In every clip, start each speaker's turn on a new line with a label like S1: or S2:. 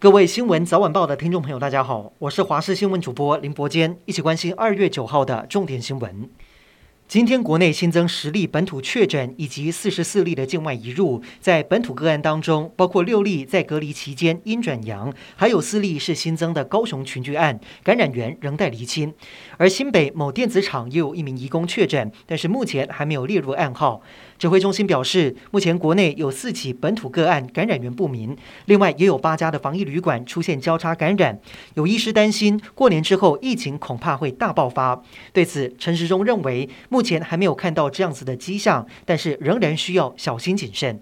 S1: 各位新闻早晚报的听众朋友，大家好，我是华视新闻主播林伯坚，一起关心二月九号的重点新闻。今天国内新增十例本土确诊，以及四十四例的境外移入。在本土个案当中，包括六例在隔离期间阴转阳，还有四例是新增的高雄群聚案，感染源仍待厘清。而新北某电子厂也有一名移工确诊，但是目前还没有列入案号。指挥中心表示，目前国内有四起本土个案，感染源不明。另外，也有八家的防疫旅馆出现交叉感染。有医师担心，过年之后疫情恐怕会大爆发。对此，陈时中认为，目目前还没有看到这样子的迹象，但是仍然需要小心谨慎。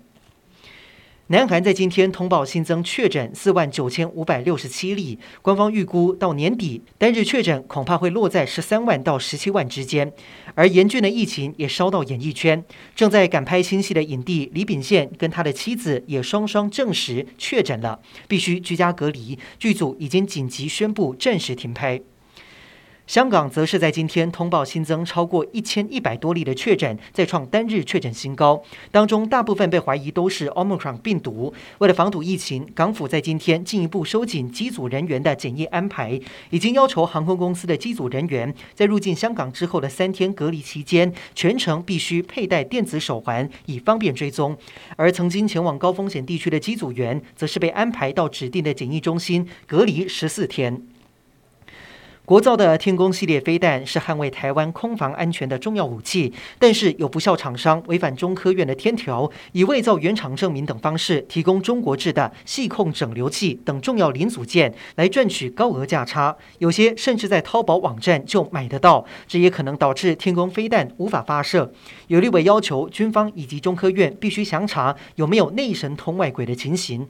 S1: 南韩在今天通报新增确诊四万九千五百六十七例，官方预估到年底单日确诊恐怕会落在十三万到十七万之间。而严峻的疫情也烧到演艺圈，正在赶拍新戏的影帝李秉宪跟他的妻子也双双证实确诊了，必须居家隔离，剧组已经紧急宣布暂时停拍。香港则是在今天通报新增超过一千一百多例的确诊，再创单日确诊新高。当中大部分被怀疑都是 Omicron 病毒。为了防堵疫情，港府在今天进一步收紧机组人员的检疫安排，已经要求航空公司的机组人员在入境香港之后的三天隔离期间，全程必须佩戴电子手环，以方便追踪。而曾经前往高风险地区的机组员，则是被安排到指定的检疫中心隔离十四天。国造的天宫系列飞弹是捍卫台湾空防安全的重要武器，但是有不肖厂商违反中科院的天条，以伪造原厂证明等方式提供中国制的细控整流器等重要零组件来赚取高额价差，有些甚至在淘宝网站就买得到，这也可能导致天宫飞弹无法发射。有立委要求军方以及中科院必须详查有没有内神通外鬼的情形。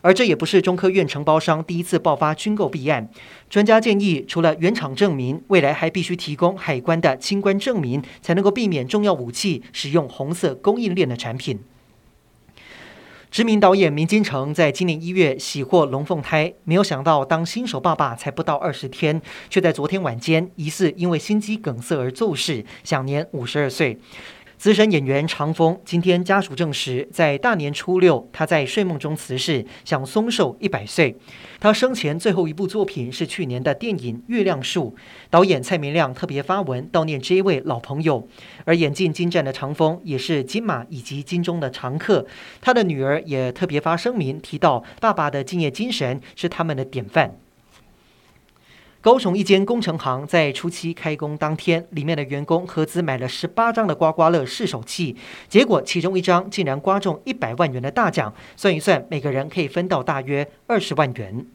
S1: 而这也不是中科院承包商第一次爆发军购弊案。专家建议，除了原厂证明，未来还必须提供海关的清关证明，才能够避免重要武器使用红色供应链的产品。知名导演明金城在今年一月喜获龙凤胎，没有想到当新手爸爸才不到二十天，却在昨天晚间疑似因为心肌梗塞而骤逝，享年五十二岁。资深演员长风今天家属证实，在大年初六，他在睡梦中辞世，享松寿一百岁。他生前最后一部作品是去年的电影《月亮树》，导演蔡明亮特别发文悼念这一位老朋友。而演技精湛的长风也是金马以及金钟的常客，他的女儿也特别发声明提到，爸爸的敬业精神是他们的典范。高雄一间工程行在初期开工当天，里面的员工合资买了十八张的刮刮乐试手气，结果其中一张竟然刮中一百万元的大奖，算一算，每个人可以分到大约二十万元。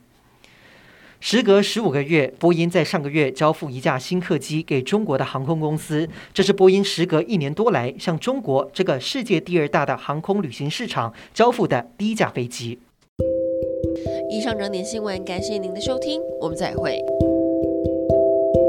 S1: 时隔十五个月，波音在上个月交付一架新客机给中国的航空公司，这是波音时隔一年多来向中国这个世界第二大的航空旅行市场交付的第一架飞机。
S2: 以上整点新闻，感谢您的收听，我们再会。